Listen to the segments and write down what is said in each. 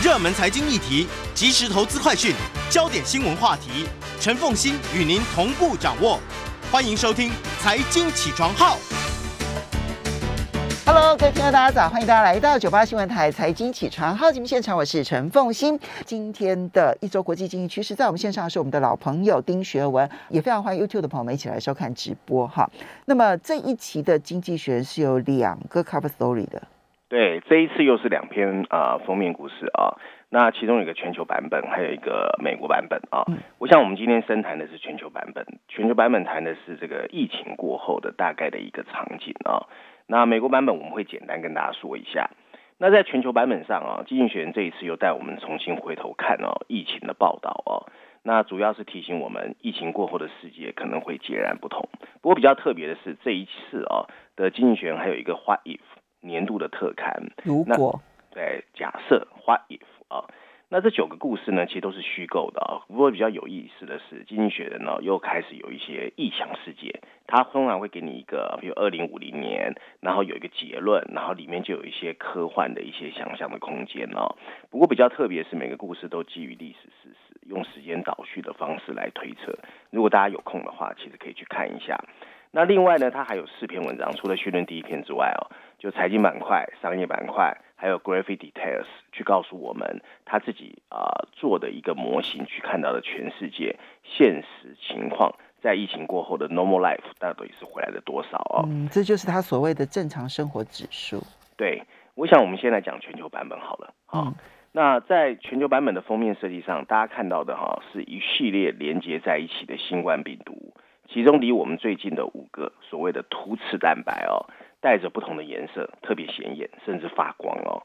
热门财经议题、即时投资快讯、焦点新闻话题，陈凤欣与您同步掌握。欢迎收听《财经起床号》。Hello，各位听众大家早，欢迎大家来到九八新闻台财经起床号节目现场，我是陈凤欣。今天的一周国际经济趋势，在我们线上是我们的老朋友丁学文，也非常欢迎 YouTube 的朋友们一起来收看直播哈。那么这一期的经济学是有两个 cover story 的，对，这一次又是两篇啊封面故事啊。那其中有一个全球版本，还有一个美国版本啊。我想我们今天深谈的是全球版本，全球版本谈的是这个疫情过后的大概的一个场景啊。那美国版本我们会简单跟大家说一下。那在全球版本上啊，经济学人这一次又带我们重新回头看哦疫情的报道哦。那主要是提醒我们，疫情过后的世界可能会截然不同。不过比较特别的是，这一次啊的经济学人还有一个 What If 年度的特刊。如果对假设 What If 啊。那这九个故事呢，其实都是虚构的啊。不过比较有意思的是，经济学人呢又开始有一些异想世界。他通常会给你一个，比如二零五零年，然后有一个结论，然后里面就有一些科幻的一些想象的空间哦。不过比较特别是，每个故事都基于历史事实，用时间倒叙的方式来推测。如果大家有空的话，其实可以去看一下。那另外呢，它还有四篇文章，除了序论第一篇之外哦，就财经板块、商业板块。还有 graphic details 去告诉我们他自己啊做的一个模型，去看到的全世界现实情况，在疫情过后的 normal life 到底是回来了多少哦？嗯，这就是他所谓的正常生活指数。对，我想我们先来讲全球版本好了。好，那在全球版本的封面设计上，大家看到的哈是一系列连接在一起的新冠病毒，其中离我们最近的五个所谓的突刺蛋白哦。带着不同的颜色，特别显眼，甚至发光哦。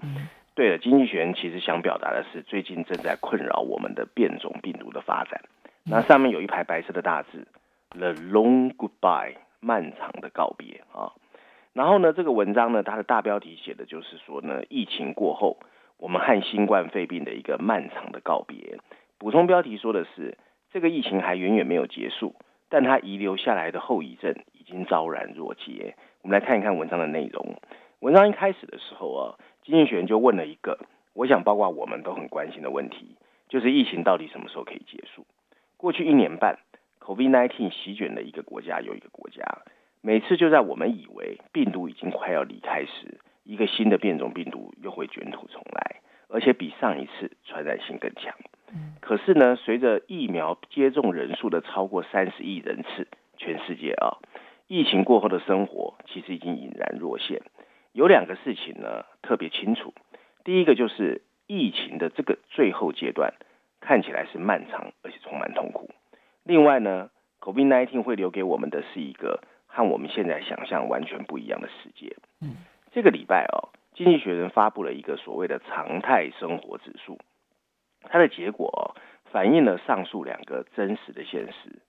对了，经济学人其实想表达的是，最近正在困扰我们的变种病毒的发展。那上面有一排白色的大字，The Long Goodbye，漫长的告别啊。然后呢，这个文章呢，它的大标题写的就是说呢，疫情过后，我们和新冠肺病的一个漫长的告别。补充标题说的是，这个疫情还远远没有结束，但它遗留下来的后遗症已经昭然若揭。我们来看一看文章的内容。文章一开始的时候啊，经济学人就问了一个，我想包括我们都很关心的问题，就是疫情到底什么时候可以结束？过去一年半，COVID-19 席卷了一个国家又一个国家，每次就在我们以为病毒已经快要离开时，一个新的变种病毒又会卷土重来，而且比上一次传染性更强。可是呢，随着疫苗接种人数的超过三十亿人次，全世界啊。疫情过后的生活其实已经隐然若现，有两个事情呢特别清楚。第一个就是疫情的这个最后阶段看起来是漫长而且充满痛苦。另外呢，COVID-19 会留给我们的是一个和我们现在想象完全不一样的世界。嗯，这个礼拜哦，经济学人发布了一个所谓的常态生活指数，它的结果反映了上述两个真实的现实。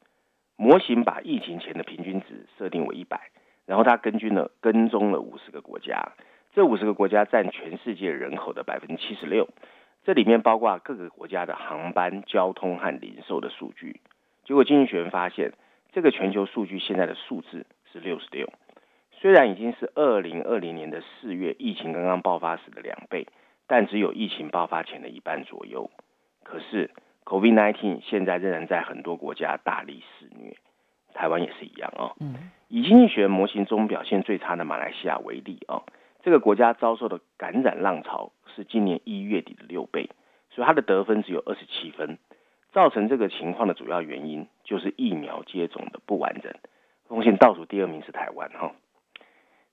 模型把疫情前的平均值设定为一百，然后它根据了跟踪了五十个国家，这五十个国家占全世界人口的百分之七十六，这里面包括各个国家的航班、交通和零售的数据。结果经济学人发现，这个全球数据现在的数字是六十六，虽然已经是二零二零年的四月疫情刚刚爆发时的两倍，但只有疫情爆发前的一半左右。可是。COVID-19 现在仍然在很多国家大力肆虐，台湾也是一样哦。嗯，以经济学模型中表现最差的马来西亚为例哦，这个国家遭受的感染浪潮是今年一月底的六倍，所以它的得分只有二十七分。造成这个情况的主要原因就是疫苗接种的不完整。风险倒数第二名是台湾哈，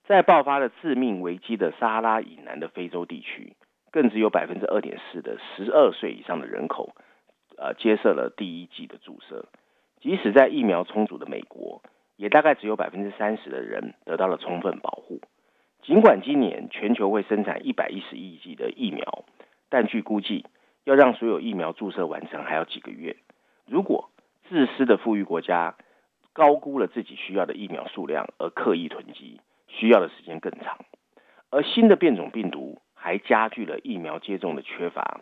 在爆发了致命危机的撒哈拉以南的非洲地区，更只有百分之二点四的十二岁以上的人口。呃，接受了第一剂的注射，即使在疫苗充足的美国，也大概只有百分之三十的人得到了充分保护。尽管今年全球会生产一百一十亿剂的疫苗，但据估计，要让所有疫苗注射完成还要几个月。如果自私的富裕国家高估了自己需要的疫苗数量而刻意囤积，需要的时间更长。而新的变种病毒还加剧了疫苗接种的缺乏。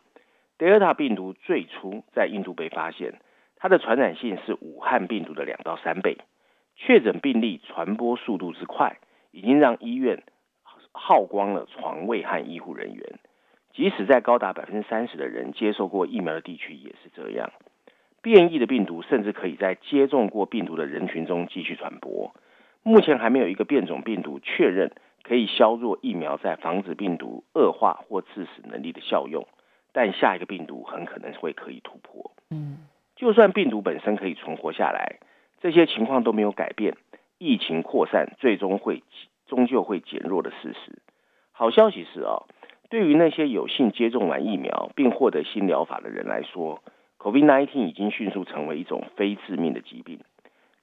德尔塔病毒最初在印度被发现，它的传染性是武汉病毒的两到三倍，确诊病例传播速度之快，已经让医院耗光了床位和医护人员。即使在高达百分之三十的人接受过疫苗的地区也是这样。变异的病毒甚至可以在接种过病毒的人群中继续传播。目前还没有一个变种病毒确认可以削弱疫苗在防止病毒恶化或致死能力的效用，但下一个病毒很可能会可以突破。嗯，就算病毒本身可以存活下来，这些情况都没有改变，疫情扩散最终会终究会减弱的事实。好消息是啊，对于那些有幸接种完疫苗并获得新疗法的人来说。COVID-19 已经迅速成为一种非致命的疾病。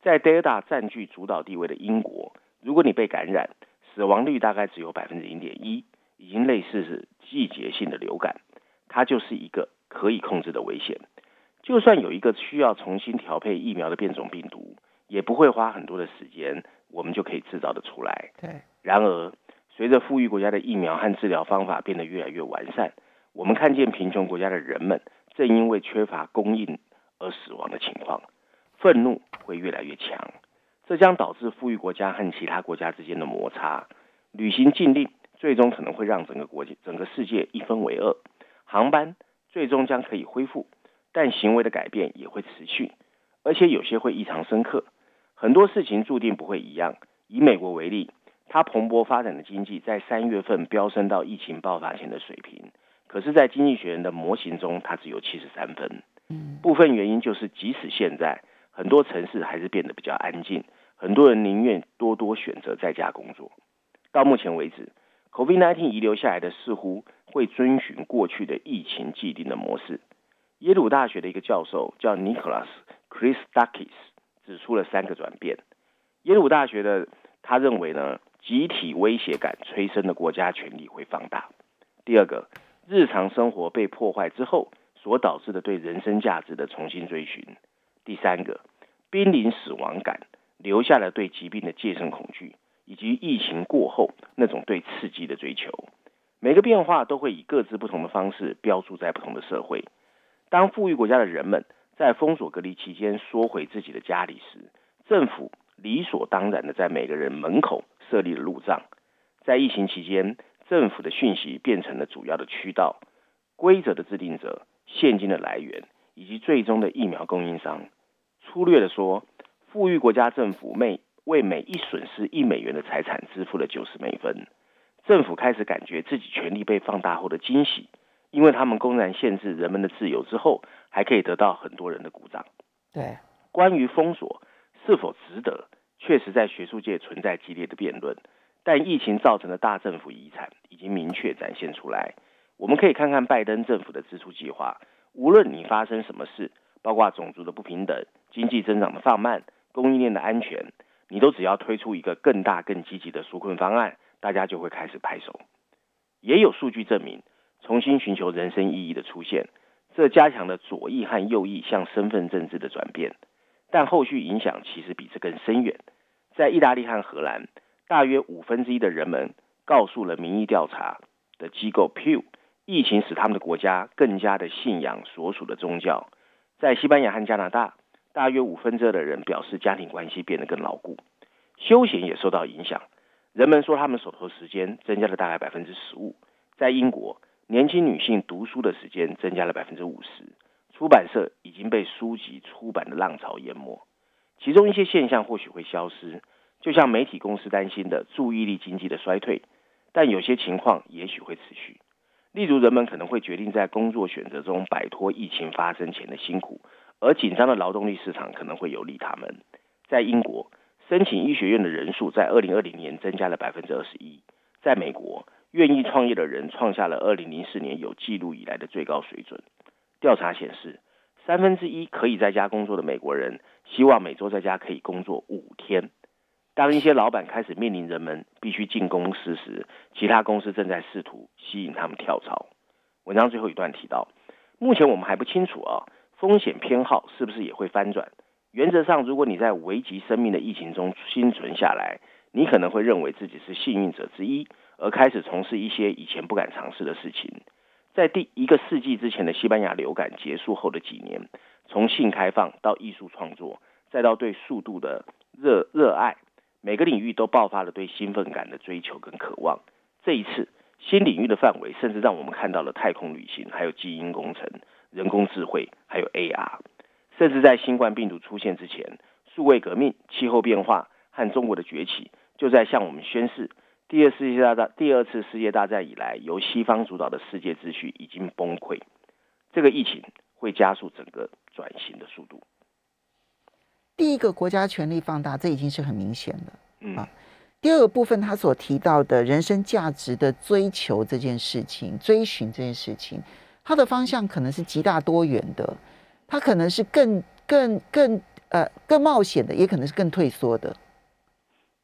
在 Delta 占据主导地位的英国，如果你被感染，死亡率大概只有百分之零点一，已经类似是季节性的流感。它就是一个可以控制的危险。就算有一个需要重新调配疫苗的变种病毒，也不会花很多的时间，我们就可以制造的出来。对。然而，随着富裕国家的疫苗和治疗方法变得越来越完善，我们看见贫穷国家的人们。正因为缺乏供应而死亡的情况，愤怒会越来越强，这将导致富裕国家和其他国家之间的摩擦。旅行禁令最终可能会让整个国际、整个世界一分为二。航班最终将可以恢复，但行为的改变也会持续，而且有些会异常深刻。很多事情注定不会一样。以美国为例，它蓬勃发展的经济在三月份飙升到疫情爆发前的水平。可是，在经济学人的模型中，它只有七十三分。嗯，部分原因就是，即使现在很多城市还是变得比较安静，很多人宁愿多多选择在家工作。到目前为止，COVID-19 遗留下来的似乎会遵循过去的疫情既定的模式。耶鲁大学的一个教授叫 Nicholas Chris d u c k i s 指出了三个转变。耶鲁大学的他认为呢，集体威胁感催生的国家权力会放大。第二个。日常生活被破坏之后所导致的对人生价值的重新追寻。第三个，濒临死亡感留下了对疾病的戒慎恐惧，以及疫情过后那种对刺激的追求。每个变化都会以各自不同的方式标注在不同的社会。当富裕国家的人们在封锁隔离期间缩回自己的家里时，政府理所当然的在每个人门口设立了路障。在疫情期间。政府的讯息变成了主要的渠道，规则的制定者、现金的来源以及最终的疫苗供应商。粗略的说，富裕国家政府每为每一损失一美元的财产支付了九十美分。政府开始感觉自己权力被放大后的惊喜，因为他们公然限制人们的自由之后，还可以得到很多人的鼓掌。对，关于封锁是否值得，确实在学术界存在激烈的辩论。但疫情造成的大政府遗产已经明确展现出来。我们可以看看拜登政府的支出计划。无论你发生什么事，包括种族的不平等、经济增长的放慢、供应链的安全，你都只要推出一个更大、更积极的纾困方案，大家就会开始拍手。也有数据证明，重新寻求人生意义的出现，这加强了左翼和右翼向身份政治的转变。但后续影响其实比这更深远。在意大利和荷兰。大约五分之一的人们告诉了民意调查的机构 Pew，疫情使他们的国家更加的信仰所属的宗教。在西班牙和加拿大，大约五分之二的人表示家庭关系变得更牢固。休闲也受到影响，人们说他们手头时间增加了大概百分之十五。在英国，年轻女性读书的时间增加了百分之五十。出版社已经被书籍出版的浪潮淹没，其中一些现象或许会消失。就像媒体公司担心的注意力经济的衰退，但有些情况也许会持续。例如，人们可能会决定在工作选择中摆脱疫情发生前的辛苦，而紧张的劳动力市场可能会有利他们。在英国，申请医学院的人数在二零二零年增加了百分之二十一。在美国，愿意创业的人创下了二零零四年有记录以来的最高水准。调查显示，三分之一可以在家工作的美国人希望每周在家可以工作五天。当一些老板开始面临人们必须进公司时，其他公司正在试图吸引他们跳槽。文章最后一段提到，目前我们还不清楚啊，风险偏好是不是也会翻转。原则上，如果你在危及生命的疫情中幸存下来，你可能会认为自己是幸运者之一，而开始从事一些以前不敢尝试的事情。在第一个世纪之前的西班牙流感结束后的几年，从性开放到艺术创作，再到对速度的热热爱。每个领域都爆发了对兴奋感的追求跟渴望。这一次，新领域的范围甚至让我们看到了太空旅行，还有基因工程、人工智慧，还有 AR。甚至在新冠病毒出现之前，数位革命、气候变化和中国的崛起，就在向我们宣示，第二世界大战、第二次世界大战以来，由西方主导的世界秩序已经崩溃。这个疫情会加速整个转型的速度。第一个国家权力放大，这已经是很明显的。嗯啊第二个部分，他所提到的人生价值的追求这件事情、追寻这件事情，它的方向可能是极大多元的，它可能是更、更、更呃更冒险的，也可能是更退缩的。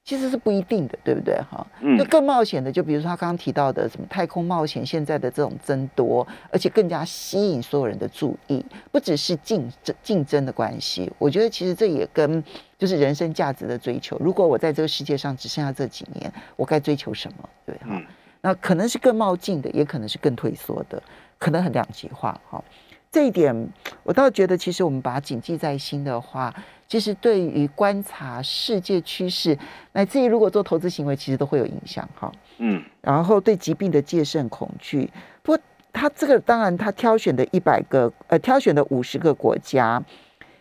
其实是不一定的，对不对？哈，嗯那更冒险的，就比如说他刚刚提到的什么太空冒险，现在的这种增多，而且更加吸引所有人的注意，不只是竞争竞争的关系。我觉得其实这也跟就是人生价值的追求。如果我在这个世界上只剩下这几年，我该追求什么？对哈，嗯那可能是更冒进的，也可能是更退缩的，可能很两极化。哈，这一点我倒觉得，其实我们把它谨记在心的话，其实对于观察世界趋势，乃至于如果做投资行为，其实都会有影响。哈，嗯然后对疾病的戒慎恐惧。不过他这个当然，他挑选的一百个呃，挑选的五十个国家，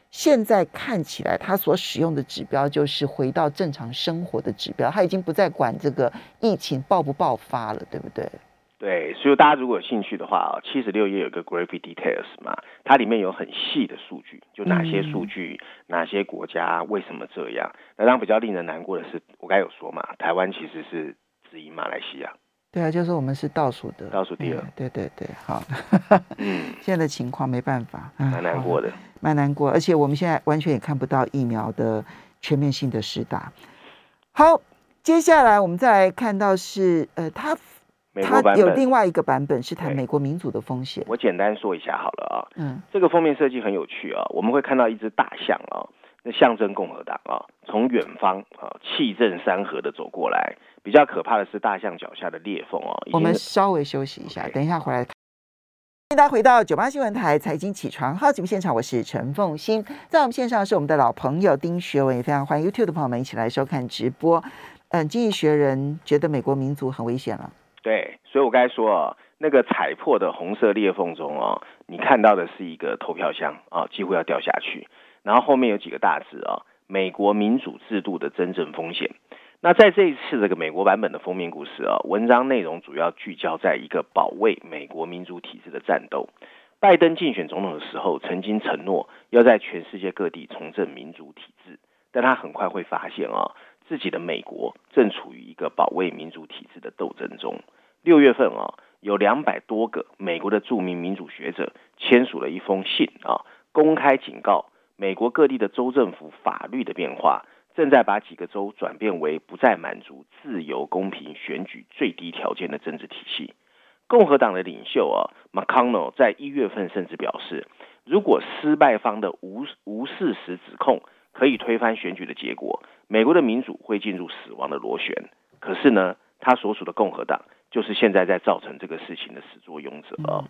现在看起来他所使用的指标就是回到正常生活的指标，他已经不再管这个疫情爆不爆发了，对不对？对，所以大家如果有兴趣的话啊，七十六页有个 Graphic Details 嘛，它里面有很细的数据，就哪些数据、哪些国家为什么这样。那当然比较令人难过的是，我刚才有说嘛，台湾其实是只赢马来西亚，对啊，就是我们是倒数的，倒数第二嗯对对对，好，嗯，现在的情况没办法，唉蛮难过，的。好蛮难过，而且我们现在完全也看不到疫苗的全面性的施打。好，接下来我们再来看到是呃，它美它有国版本，另外一个版本是谈美国民主的风险，我简单说一下好了啊。嗯这个封面设计很有趣啊，我们会看到一只大象啊，那象征共和党啊，从远方啊气震山河的走过来。比较可怕的是大象脚下的裂缝哦，我们稍微休息一下等一下回来看。欢迎大家回到九八新闻台财经起床号节目现场，我是陈凤欣，在我们线上是我们的老朋友丁学文，也非常欢迎 YouTube 的朋友们一起来收看直播。嗯，经济学人觉得美国民族很危险了。对，所以我刚才说啊，那个踩破的红色裂缝中哦，你看到的是一个投票箱啊，几乎要掉下去。然后后面有几个大字啊，美国民主制度的真正风险。那在这一次这个美国版本的封面故事啊，文章内容主要聚焦在一个保卫美国民主体制的战斗。拜登竞选总统的时候，曾经承诺要在全世界各地重振民主体制，但他很快会发现啊，自己的美国正处于一个保卫民主体制的斗争中。六月份啊，有两百多个美国的著名民主学者签署了一封信啊，公开警告美国各地的州政府法律的变化，正在把几个州转变为不再满足自由公平选举最低条件的政治体系。共和党的领袖啊，McConnell 在一月份甚至表示，如果失败方的无无事实指控可以推翻选举的结果，美国的民主会进入死亡的螺旋。可是呢，他所属的共和党就是现在在造成这个事情的始作俑者啊。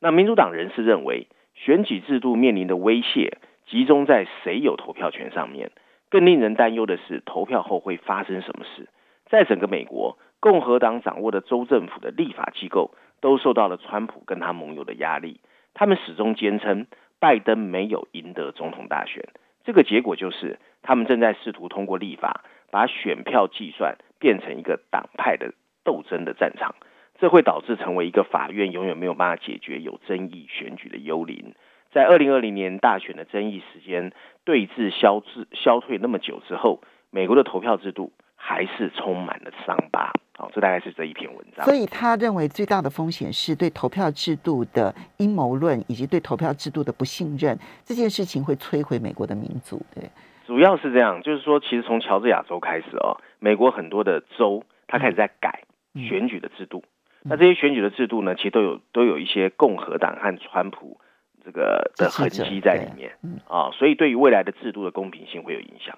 那民主党人士认为，选举制度面临的威胁集中在谁有投票权上面。更令人担忧的是，投票后会发生什么事？在整个美国，共和党掌握的州政府的立法机构都受到了川普跟他盟友的压力。他们始终坚称拜登没有赢得总统大选，这个结果就是他们正在试图通过立法把选票计算变成一个党派的斗争的战场，这会导致成为一个法院永远没有办法解决有争议选举的幽灵。在二零二零年大选的争议时间对峙消至消退那么久之后，美国的投票制度还是充满了伤疤。好、这大概是这一篇文章。所以他认为最大的风险是对投票制度的阴谋论，以及对投票制度的不信任。这件事情会摧毁美国的民主。对，主要是这样，就是说，其实从乔治亚州开始哦，美国很多的州它开始在改嗯选举的制度。那这些选举的制度呢，其实都有都有一些共和党和川普这个的痕迹在里面嗯啊、所以对于未来的制度的公平性会有影响。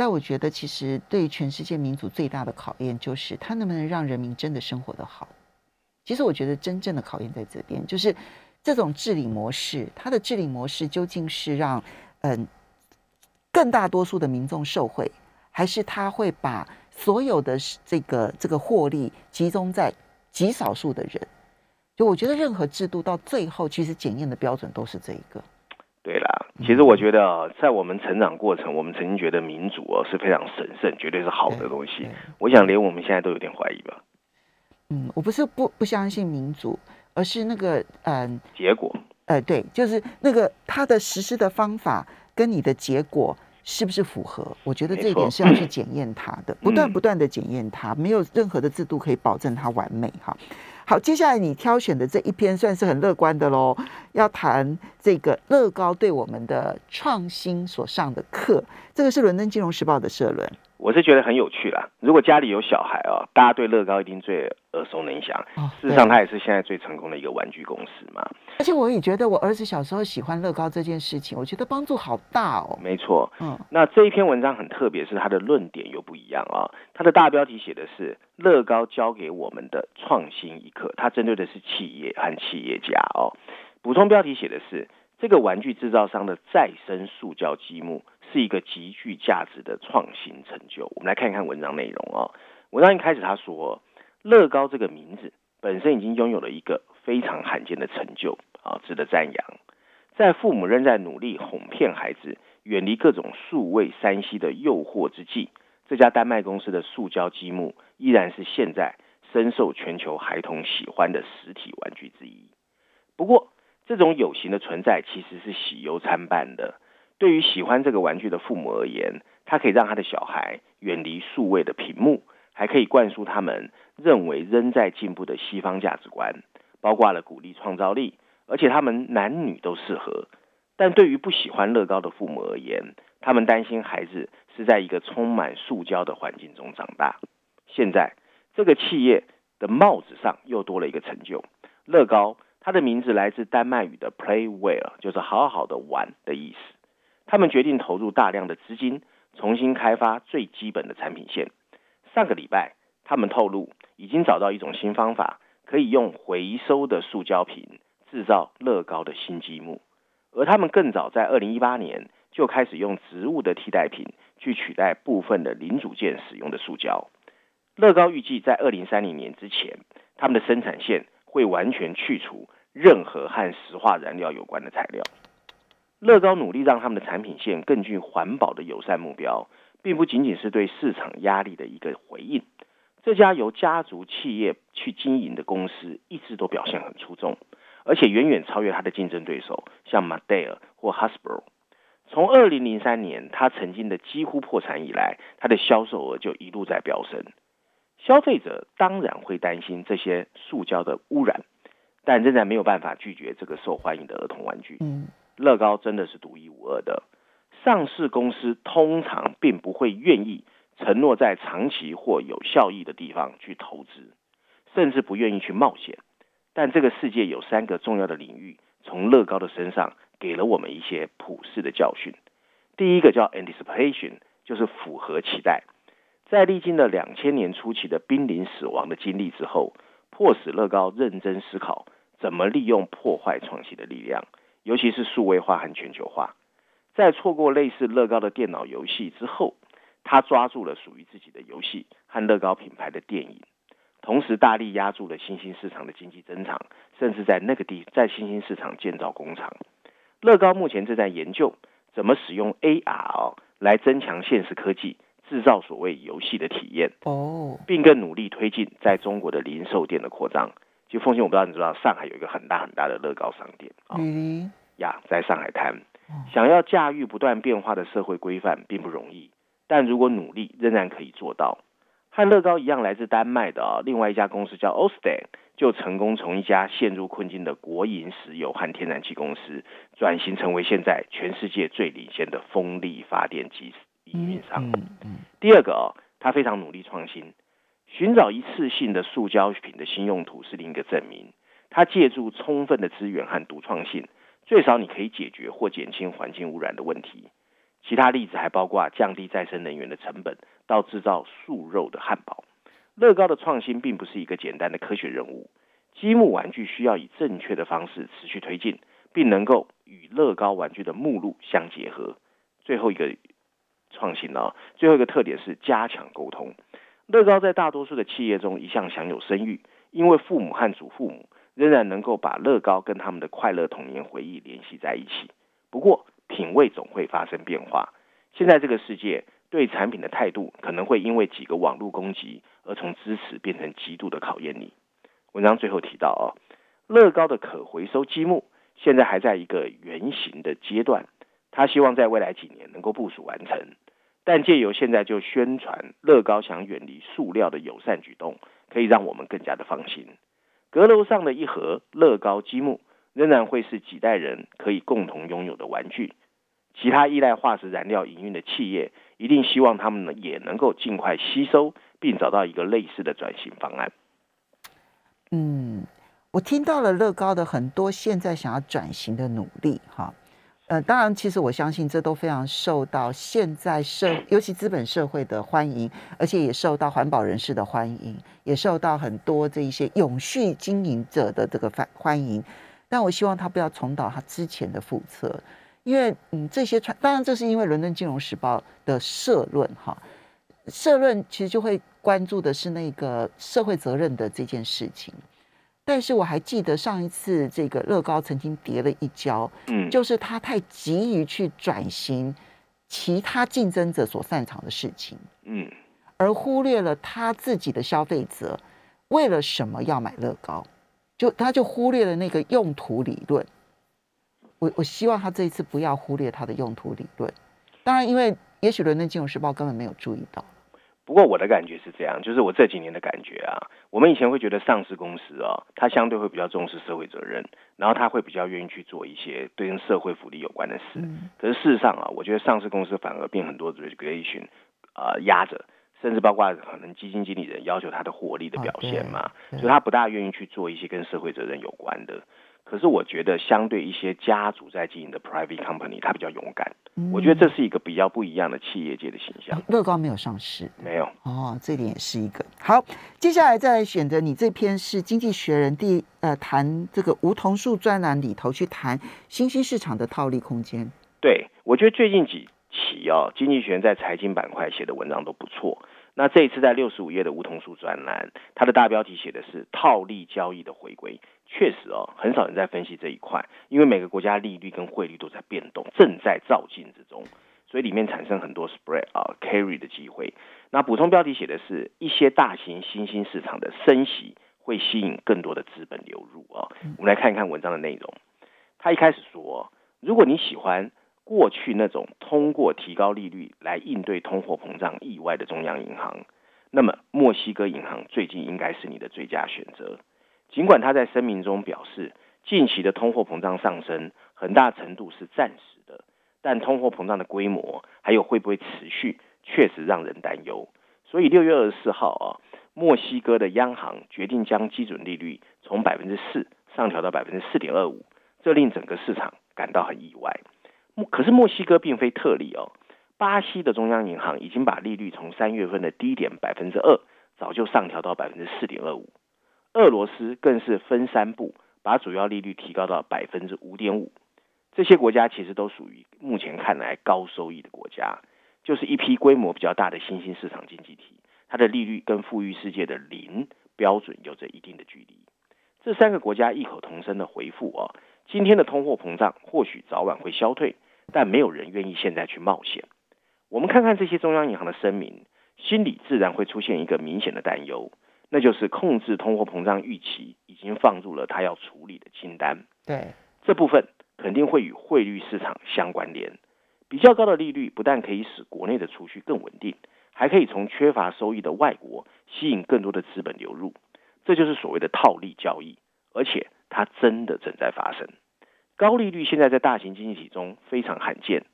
但我觉得，其实对全世界民主最大的考验，就是它能不能让人民真的生活得好。其实我觉得真正的考验在这边，就是这种治理模式，它的治理模式究竟是让嗯更大多数的民众受惠，还是它会把所有的这个这个获利集中在极少数的人。就我觉得任何制度到最后，其实检验的标准都是这一个。对啦，其实我觉得在我们成长过程，我们曾经觉得民主哦是非常神圣，绝对是好的东西。我想连我们现在都有点怀疑吧。嗯，我不是不不相信民主，而是那个嗯结果。呃，对，就是那个他的实施的方法跟你的结果是不是符合？我觉得这一点是要去检验它的，不断不断的检验它，没有任何的制度可以保证它完美哈。好，接下来你挑选的这一篇算是很乐观的喽，要谈这个乐高对我们的创新所上的课，这个是伦敦金融时报的社论。我是觉得很有趣啦。如果家里有小孩哦，大家对乐高一定最耳熟能详。事实上，它也是现在最成功的一个玩具公司嘛。而且我也觉得，我儿子小时候喜欢乐高这件事情，我觉得帮助好大哦。没错，嗯。那这一篇文章很特别，是它的论点又不一样啊。它的大标题写的是“乐高教给我们的创新一课”，它针对的是企业和企业家哦。补充标题写的是。这个玩具制造商的再生塑胶积木是一个极具价值的创新成就。我们来看一看文章内容哦。文章一开始他说，乐高这个名字本身已经拥有了一个非常罕见的成就啊，值得赞扬。在父母仍在努力哄骗孩子远离各种数位三 C 的诱惑之际，这家丹麦公司的塑胶积木依然是现在深受全球孩童喜欢的实体玩具之一。不过，这种有形的存在其实是喜忧参半的。对于喜欢这个玩具的父母而言，它可以让他的小孩远离数位的屏幕，还可以灌输他们认为仍在进步的西方价值观，包括了鼓励创造力，而且他们男女都适合。但对于不喜欢乐高的父母而言，他们担心孩子是在一个充满塑胶的环境中长大。现在，这个企业的帽子上又多了一个成就——乐高。它的名字来自丹麦语的 “play well”，就是好好的玩的意思。他们决定投入大量的资金，重新开发最基本的产品线。上个礼拜，他们透露已经找到一种新方法，可以用回收的塑胶瓶制造乐高的新积木。而他们更早在2018年就开始用植物的替代品去取代部分的零组件使用的塑胶。乐高预计在2030年之前，他们的生产线。会完全去除任何和石化燃料有关的材料。乐高努力让他们的产品线更具环保的友善目标，并不仅仅是对市场压力的一个回应。这家由家族企业去经营的公司一直都表现很出众，而且远远超越它的竞争对手，像 m a d e r 或 Hasbro。从二零零三年它曾经的几乎破产以来，它的销售额就一路在飙升。消费者当然会担心这些塑胶的污染，但仍然没有办法拒绝这个受欢迎的儿童玩具。嗯，乐高真的是独一无二的。上市公司通常并不会愿意承诺在长期或有效益的地方去投资，甚至不愿意去冒险。但这个世界有三个重要的领域，从乐高的身上给了我们一些普世的教训。第一个叫 anticipation，就是符合期待。在历经了两千年初期的濒临死亡的经历之后，迫使乐高认真思考怎么利用破坏创新的力量，尤其是数位化和全球化。在错过类似乐高的电脑游戏之后，他抓住了属于自己的游戏和乐高品牌的电影，同时大力压住了新兴市场的经济增长，甚至在那个地在新兴市场建造工厂。乐高目前正在研究怎么使用 AR 来增强现实科技。制造所谓游戏的体验哦，并更努力推进在中国的零售店的扩张。就奉献，我不知道你知道，上海有一个很大很大的乐高商店啊，呀，在上海滩，想要驾驭不断变化的社会规范并不容易，但如果努力，仍然可以做到。和乐高一样，来自丹麦的啊，另外一家公司叫 o s t e n 就成功从一家陷入困境的国营石油和天然气公司，转型成为现在全世界最领先的风力发电机。营运上，第二个哦，他非常努力创新，寻找一次性的塑胶品的新用途是另一个证明。他借助充分的资源和独创性，最少你可以解决或减轻环境污染的问题。其他例子还包括降低再生能源的成本，到制造素肉的汉堡。乐高的创新并不是一个简单的科学任务，积木玩具需要以正确的方式持续推进，并能够与乐高玩具的目录相结合。最后一个。创新呢，最后一个特点是加强沟通。乐高在大多数的企业中一向享有声誉，因为父母和祖父母仍然能够把乐高跟他们的快乐童年回忆联系在一起。不过，品味总会发生变化。现在这个世界对产品的态度，可能会因为几个网络攻击而从支持变成极度的考验你。文章最后提到哦，乐高的可回收积木现在还在一个原型的阶段，他希望在未来几年能够部署完成。但借由现在就宣传乐高想远离塑料的友善举动，可以让我们更加的放心。阁楼上的一盒乐高积木仍然会是几代人可以共同拥有的玩具。其他依赖化石燃料营运的企业一定希望他们呢也能够尽快吸收，并找到一个类似的转型方案。嗯，我听到了乐高的很多现在想要转型的努力，哈。呃，当然，其实我相信这都非常受到现在社，尤其资本社会的欢迎，而且也受到环保人士的欢迎，也受到很多这一些永续经营者的这个欢欢迎。但我希望他不要重蹈他之前的覆辙，因为嗯，这些传，当然这是因为伦敦金融时报的社论哈，社论其实就会关注的是那个社会责任的这件事情。但是我还记得上一次这个乐高曾经跌了一跤，嗯，就是他太急于去转型其他竞争者所擅长的事情，嗯，而忽略了他自己的消费者为了什么要买乐高，就他就忽略了那个用途理论。我我希望他这一次不要忽略他的用途理论。当然，因为也许伦敦金融时报根本没有注意到。不过我的感觉是这样，就是我这几年的感觉啊，我们以前会觉得上市公司啊，它相对会比较重视社会责任，然后它会比较愿意去做一些对跟社会福利有关的事。可是事实上啊，我觉得上市公司反而变很多 regulation 啊压着，甚至包括可能基金经理人要求他的获利的表现嘛，所以他不大愿意去做一些跟社会责任有关的。可是我觉得，相对一些家族在经营的 private company，它比较勇敢。我觉得这是一个比较不一样的企业界的形象。乐高没有上市，没有哦，这点也是一个好。接下来再来选择你这篇是《经济学人》第呃谈这个梧桐树专栏里头去谈新兴市场的套利空间。对，我觉得最近几期哦，《经济学人》在财经板块写的文章都不错。那这一次在六十五页的梧桐树专栏，它的大标题写的是套利交易的回归。确实哦，很少人在分析这一块，因为每个国家利率跟汇率都在变动，正在照进之中，所以里面产生很多 spread 啊 carry 的机会。那补充标题写的是一些大型新兴市场的升息会吸引更多的资本流入啊。我们来看一看文章的内容。他一开始说，如果你喜欢过去那种通过提高利率来应对通货膨胀意外的中央银行，那么墨西哥银行最近应该是你的最佳选择。尽管他在声明中表示，近期的通货膨胀上升很大程度是暂时的，但通货膨胀的规模还有会不会持续，确实让人担忧。所以六月二十四号啊，墨西哥的央行决定将基准利率从百分之四上调到百分之四点二五，这令整个市场感到很意外。可是墨西哥并非特例哦，巴西的中央银行已经把利率从三月份的低点百分之二，早就上调到百分之四点二五。俄罗斯更是分三步把主要利率提高到百分之五点五，这些国家其实都属于目前看来高收益的国家，就是一批规模比较大的新兴市场经济体，它的利率跟富裕世界的零标准有着一定的距离。这三个国家异口同声的回复啊，今天的通货膨胀或许早晚会消退，但没有人愿意现在去冒险。我们看看这些中央银行的声明，心里自然会出现一个明显的担忧。那就是控制通货膨胀预期已经放入了他要处理的清单。对，这部分肯定会与汇率市场相关联。比较高的利率不但可以使国内的储蓄更稳定，还可以从缺乏收益的外国吸引更多的资本流入。这就是所谓的套利交易，而且它真的正在发生。高利率现在在大型经济体中非常罕见，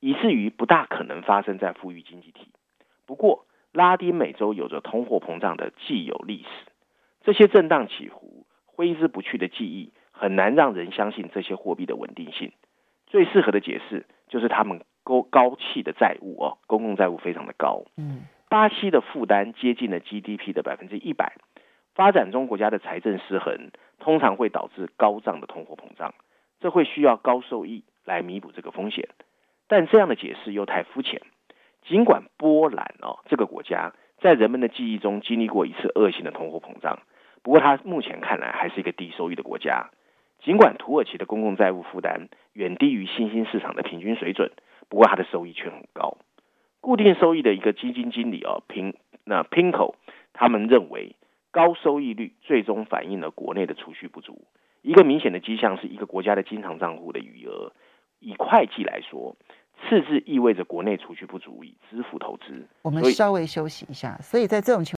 以至于不大可能发生在富裕经济体。不过，拉丁美洲有着通货膨胀的既有历史，这些震荡起伏、挥之不去的记忆，很难让人相信这些货币的稳定性。最适合的解释就是他们高高企的债务哦，公共债务非常的高。嗯，巴西的负担接近了 GDP 的百分之一百，发展中国家的财政失衡通常会导致高涨的通货膨胀，这会需要高收益来弥补这个风险，但这样的解释又太肤浅。尽管波兰哦这个国家在人们的记忆中经历过一次恶性的通货膨胀，不过它目前看来还是一个低收益的国家。尽管土耳其的公共债务负担远低于新兴市场的平均水准，不过它的收益却很高。固定收益的一个基金经理哦，平那 Pinko 他们认为高收益率最终反映了国内的储蓄不足。一个明显的迹象是一个国家的经常账户的余额，以会计来说，赤字意味着国内储蓄不足以支付投资。我们稍微休息一下，所以在这种情。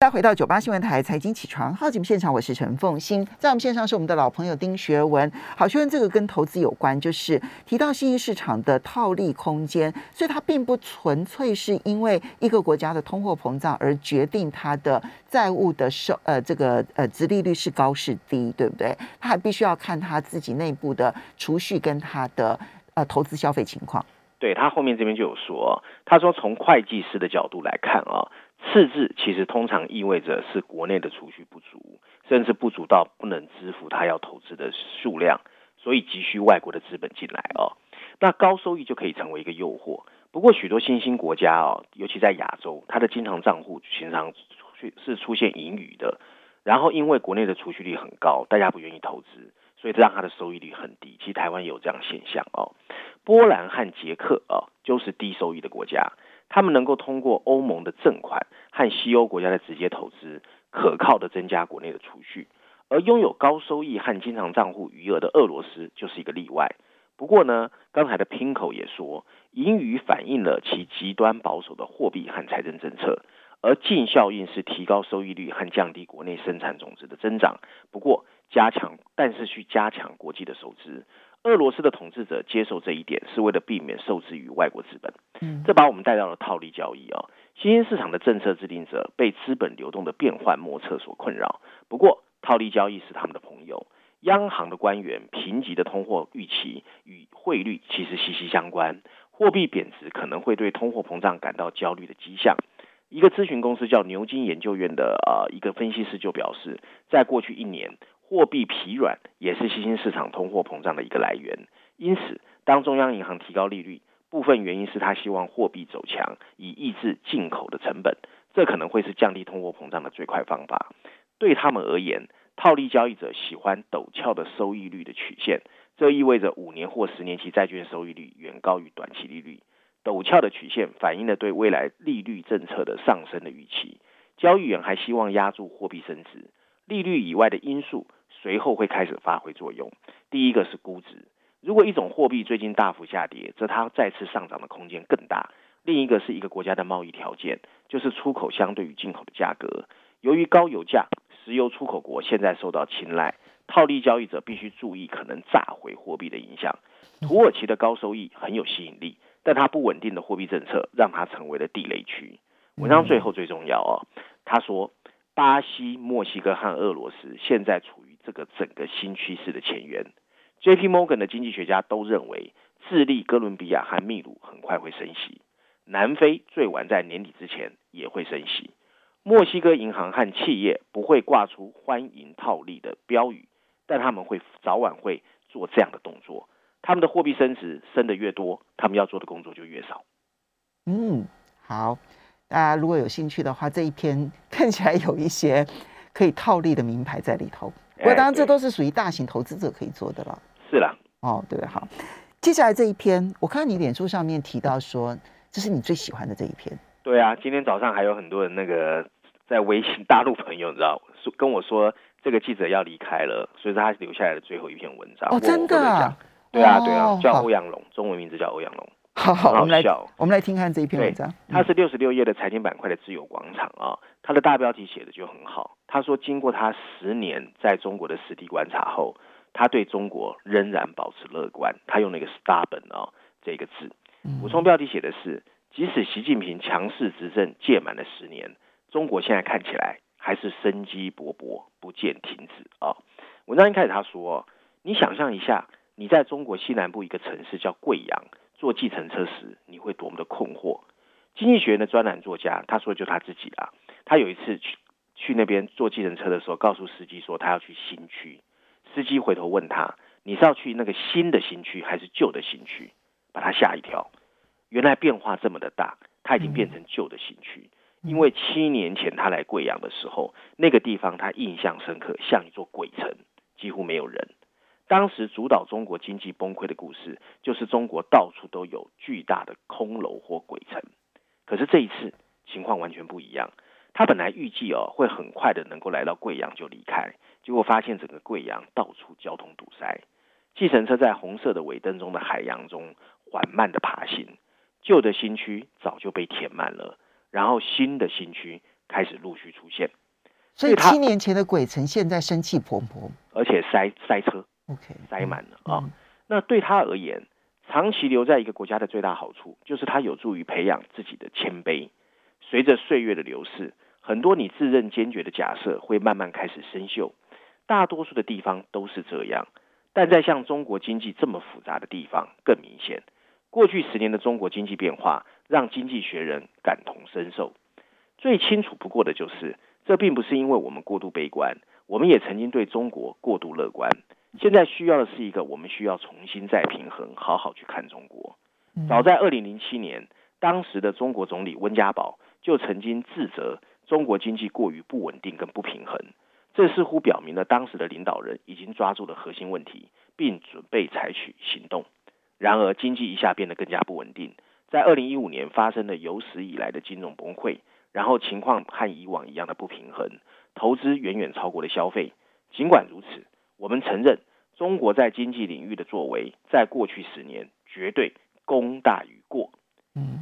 再回到九八新闻台财经起床好节目现场，我是陈凤欣，在我们线上是我们的老朋友丁学文。好，学文这个跟投资有关，就是提到新兴市场的套利空间，所以它并不纯粹是因为一个国家的通货膨胀而决定它的债务的收呃这个呃殖利率是高是低，对不对？它还必须要看它自己内部的储蓄跟它的呃投资消费情况。对他后面这边就有说，他说从会计师的角度来看啊。赤字其实通常意味着是国内的储蓄不足，甚至不足到不能支付他要投资的数量，所以急需外国的资本进来哦。那高收益就可以成为一个诱惑。不过许多新兴国家哦，尤其在亚洲，它的经常账户经常是出现盈余的。然后因为国内的储蓄率很高，大家不愿意投资，所以这让它的收益率很低。其实台湾有这样现象哦。波兰和捷克哦，就是低收益的国家。他们能够通过欧盟的赠款和西欧国家的直接投资，可靠的增加国内的储蓄，而拥有高收益和经常账户余额的俄罗斯就是一个例外。不过呢，刚才的 Pinko 也说，盈余反映了其极端保守的货币和财政政策，而净效应是提高收益率和降低国内生产总值的增长。不过加强，但是去加强国际的收支。俄罗斯的统治者接受这一点，是为了避免受制于外国资本。嗯，这把我们带到了套利交易啊。新兴市场的政策制定者被资本流动的变幻莫测所困扰。不过，套利交易是他们的朋友。央行的官员评级的通货预期与汇率其实息息相关。货币贬值可能会对通货膨胀感到焦虑的迹象。一个咨询公司叫牛津研究院的呃一个分析师就表示，在过去一年。货币疲软也是新兴市场通货膨胀的一个来源，因此，当中央银行提高利率，部分原因是他希望货币走强，以抑制进口的成本，这可能会是降低通货膨胀的最快方法。对他们而言，套利交易者喜欢陡峭的收益率的曲线，这意味着五年或十年期债券收益率远高于短期利率。陡峭的曲线反映了对未来利率政策的上升的预期。交易员还希望压住货币升值，利率以外的因素。随后会开始发挥作用。第一个是估值，如果一种货币最近大幅下跌，则它再次上涨的空间更大。另一个是一个国家的贸易条件，就是出口相对于进口的价格。由于高油价，石油出口国现在受到青睐，套利交易者必须注意可能炸毁货币的影响。土耳其的高收益很有吸引力，但它不稳定的货币政策让它成为了地雷区。文章最后最重要哦，他说，巴西、墨西哥和俄罗斯现在处于。这个整个新趋势的前沿，J.P. Morgan 的经济学家都认为，智利、哥伦比亚和秘鲁很快会升息，南非最晚在年底之前也会升息。墨西哥银行和企业不会挂出欢迎套利的标语，但他们会早晚会做这样的动作。他们的货币升值升得越多，他们要做的工作就越少。嗯，好，大家如果有兴趣的话，这一篇看起来有一些可以套利的名牌在里头。不过，当然这都是属于大型投资者可以做的了。是啦，哦，对，好。接下来这一篇，我看你脸书上面提到说，这是你最喜欢的这一篇。对啊，今天早上还有很多人那个在微信大陆朋友，你知道，说跟我说这个记者要离开了，所以说他留下来的最后一篇文章。哦，真的？对啊，对啊，叫欧阳龙，中文名字叫欧阳龙。好好，我们来我们来听看这一篇文章。它是六十六页的财经板块的自由广场啊，它的大标题写的就很好。他说，经过他十年在中国的实地观察后，他对中国仍然保持乐观。他用了一个 “stubborn” 啊这个字。补充标题写的是，即使习近平强势执政届满了十年，中国现在看起来还是生机勃勃，不见停止啊。文章一开始他说，你想象一下，你在中国西南部一个城市叫贵阳。坐计程车时，你会多么的困惑？经济学的专栏作家他说，就他自己啊，他有一次去去那边坐计程车的时候，告诉司机说他要去新区。司机回头问他：“你是要去那个新的新区还是旧的新区？”把他吓一跳。原来变化这么的大，他已经变成旧的新区。因为七年前他来贵阳的时候，那个地方他印象深刻，像一座鬼城，几乎没有人。当时主导中国经济崩溃的故事，就是中国到处都有巨大的空楼或鬼城。可是这一次情况完全不一样，他本来预计哦会很快的能够来到贵阳就离开，结果发现整个贵阳到处交通堵塞，计程车在红色的尾灯中的海洋中缓慢的爬行，旧的新区早就被填满了。然后新的新区开始陆续出现，所以七年前的鬼城现在生气勃勃，而且塞塞车，OK，塞满了啊。那对他而言，长期留在一个国家的最大好处，就是他有助于培养自己的谦卑。随着岁月的流逝，很多你自认坚决的假设会慢慢开始生锈。大多数的地方都是这样，但在像中国经济这么复杂的地方更明显。过去十年的中国经济变化。让经济学人感同身受。最清楚不过的就是，这并不是因为我们过度悲观，我们也曾经对中国过度乐观。现在需要的是一个，我们需要重新再平衡，好好去看中国。早在二零零七年，当时的中国总理温家宝就曾经自责中国经济过于不稳定跟不平衡。这似乎表明了当时的领导人已经抓住了核心问题，并准备采取行动。然而，经济一下变得更加不稳定。在二零一五年发生了有史以来的金融崩溃，然后情况和以往一样的不平衡，投资远远超过了消费。尽管如此，我们承认中国在经济领域的作为，在过去十年绝对功大于过。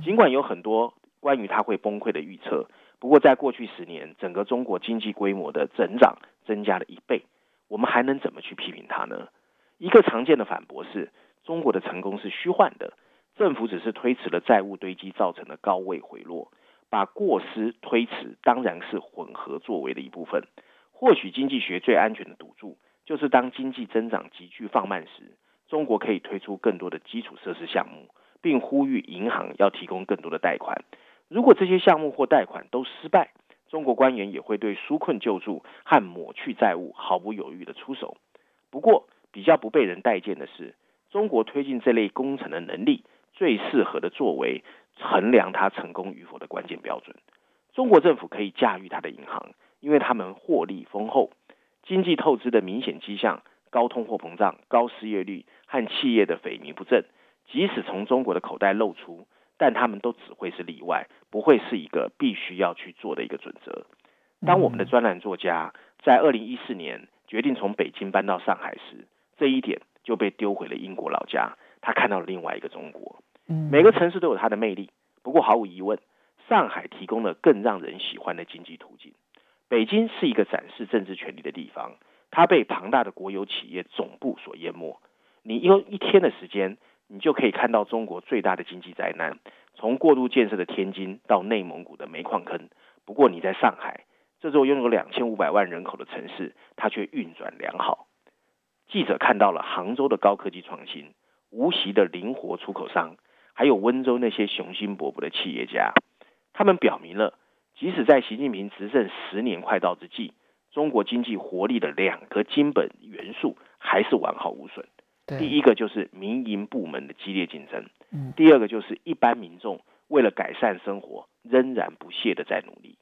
尽管有很多关于它会崩溃的预测，不过在过去十年，整个中国经济规模的增长增加了一倍。我们还能怎么去批评它呢？一个常见的反驳是，中国的成功是虚幻的。政府只是推迟了债务堆积造成的高位回落，把过失推迟当然是混合作为的一部分。或许经济学最安全的赌注，就是当经济增长急剧放慢时，中国可以推出更多的基础设施项目，并呼吁银行要提供更多的贷款。如果这些项目或贷款都失败，中国官员也会对纾困救助和抹去债务毫不犹豫的出手。不过，比较不被人待见的是，中国推进这类工程的能力。最适合的作为衡量它成功与否的关键标准。中国政府可以驾驭它的银行，因为他们获利丰厚，经济透支的明显迹象，高通货膨胀、高失业率和企业的萎靡不振，即使从中国的口袋露出，但他们都只会是例外，不会是一个必须要去做的一个准则。当我们的专栏作家在二零一四年决定从北京搬到上海时，这一点就被丢回了英国老家，他看到了另外一个中国。每个城市都有它的魅力，不过毫无疑问，上海提供了更让人喜欢的经济途径。北京是一个展示政治权力的地方，它被庞大的国有企业总部所淹没。你用一天的时间，你就可以看到中国最大的经济灾难，从过度建设的天津到内蒙古的煤矿坑。不过你在上海这座拥有两千五百万人口的城市，它却运转良好。记者看到了杭州的高科技创新，无锡的灵活出口商。还有温州那些雄心勃勃的企业家，他们表明了，即使在习近平执政十年快到之际，中国经济活力的两个基本元素还是完好无损。第一个就是民营部门的激烈竞争，第二个就是一般民众为了改善生活，仍然不懈的在努力。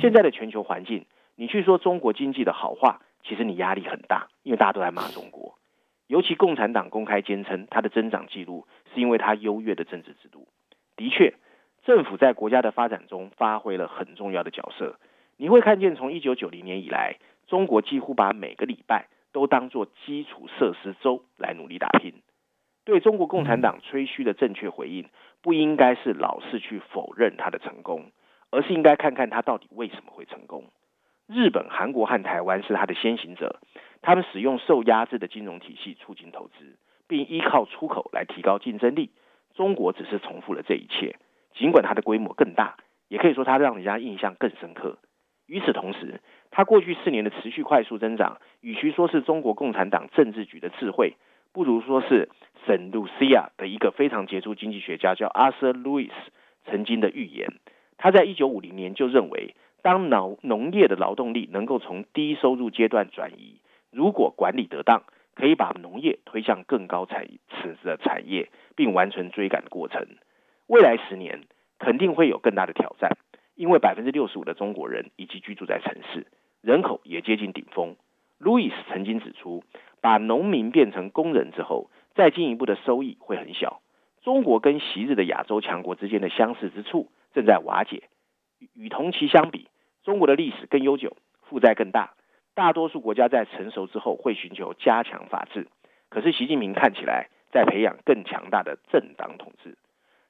现在的全球环境，你去说中国经济的好话，其实你压力很大，因为大家都在骂中国。尤其共产党公开坚称，它的增长记录是因为它优越的政治制度。的确，政府在国家的发展中发挥了很重要的角色。你会看见，从一九九零年以来，中国几乎把每个礼拜都当作基础设施周来努力打拼。对中国共产党吹嘘的正确回应，不应该是老是去否认他的成功，而是应该看看他到底为什么会成功。日本、韩国和台湾是他的先行者。他们使用受压制的金融体系促进投资，并依靠出口来提高竞争力。中国只是重复了这一切，尽管它的规模更大，也可以说它让人家印象更深刻。与此同时，它过去四年的持续快速增长，与其说是中国共产党政治局的智慧，不如说是圣露西亚的一个非常杰出经济学家叫阿瑟·路易斯曾经的预言。他在一九五零年就认为，当农农业的劳动力能够从低收入阶段转移。如果管理得当，可以把农业推向更高产次的产业，并完成追赶的过程。未来十年肯定会有更大的挑战，因为百分之六十五的中国人以及居住在城市，人口也接近顶峰。路易斯曾经指出，把农民变成工人之后，再进一步的收益会很小。中国跟昔日的亚洲强国之间的相似之处正在瓦解。与同期相比，中国的历史更悠久，负债更大。大多数国家在成熟之后会寻求加强法治，可是习近平看起来在培养更强大的政党统治，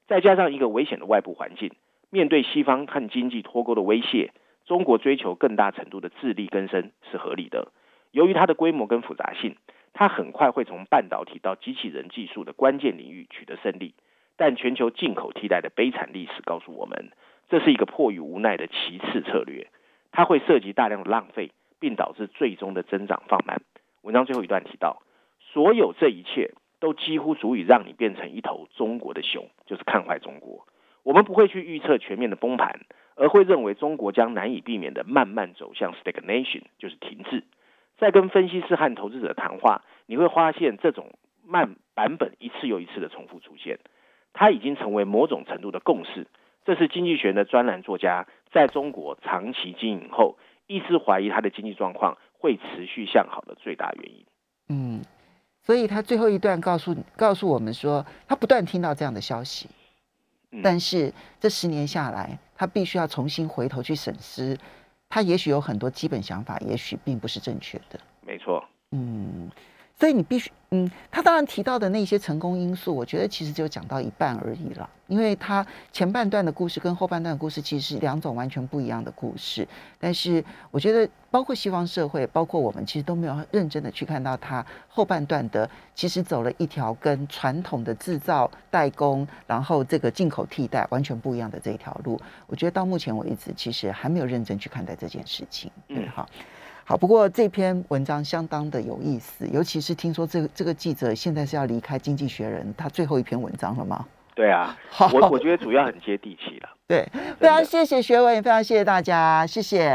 再加上一个危险的外部环境，面对西方和经济脱钩的威胁，中国追求更大程度的自力更生是合理的。由于它的规模跟复杂性，它很快会从半导体到机器人技术的关键领域取得胜利。但全球进口替代的悲惨历史告诉我们，这是一个迫于无奈的其次策略，它会涉及大量的浪费。并导致最终的增长放慢。文章最后一段提到，所有这一切都几乎足以让你变成一头中国的熊，就是看坏中国。我们不会去预测全面的崩盘，而会认为中国将难以避免的慢慢走向 stagnation，就是停滞。在跟分析师和投资者谈话，你会发现这种慢版本一次又一次的重复出现，它已经成为某种程度的共识。这是经济学的专栏作家在中国长期经营后。一直怀疑他的经济状况会持续向好的最大原因。嗯，所以他最后一段告诉告诉我们说，他不断听到这样的消息，但是这十年下来，他必须要重新回头去审视，他也许有很多基本想法，也许并不是正确的。没错。嗯。所以你必须，嗯，他当然提到的那些成功因素，我觉得其实就讲到一半而已了，因为他前半段的故事跟后半段的故事其实是两种完全不一样的故事。但是我觉得，包括西方社会，包括我们，其实都没有认真的去看到他后半段的，其实走了一条跟传统的制造代工，然后这个进口替代完全不一样的这一条路。我觉得到目前为止，其实还没有认真去看待这件事情。嗯，好。好，不过这篇文章相当的有意思，尤其是听说这个这个记者现在是要离开《经济学人》，他最后一篇文章了吗？对啊，我我觉得主要很接地气了。对，非常谢谢学文，也非常谢谢大家，谢谢。